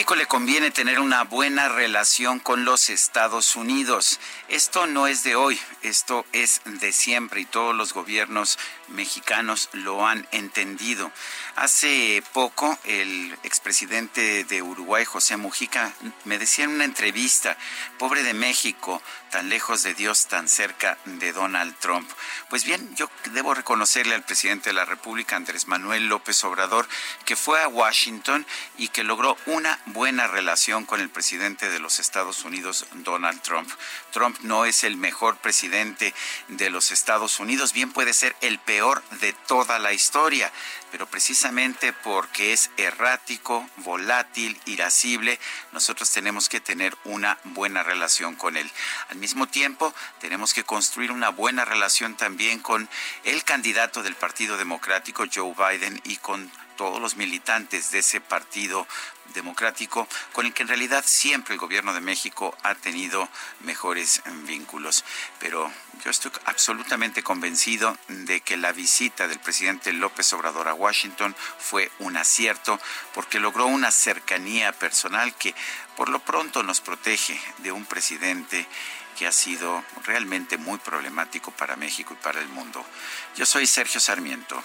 México le conviene tener una buena relación con los Estados Unidos. Esto no es de hoy, esto es de siempre y todos los gobiernos mexicanos lo han entendido. Hace poco el expresidente de Uruguay, José Mujica, me decía en una entrevista, pobre de México, tan lejos de Dios, tan cerca de Donald Trump. Pues bien, yo debo reconocerle al presidente de la República, Andrés Manuel López Obrador, que fue a Washington y que logró una buena relación con el presidente de los Estados Unidos, Donald Trump. Trump no es el mejor presidente de los Estados Unidos, bien puede ser el peor de toda la historia, pero precisamente porque es errático, volátil, irascible, nosotros tenemos que tener una buena relación con él. Al mismo tiempo, tenemos que construir una buena relación también con el candidato del Partido Democrático, Joe Biden, y con todos los militantes de ese partido democrático con el que en realidad siempre el gobierno de México ha tenido mejores vínculos. Pero yo estoy absolutamente convencido de que la visita del presidente López Obrador a Washington fue un acierto porque logró una cercanía personal que por lo pronto nos protege de un presidente que ha sido realmente muy problemático para México y para el mundo. Yo soy Sergio Sarmiento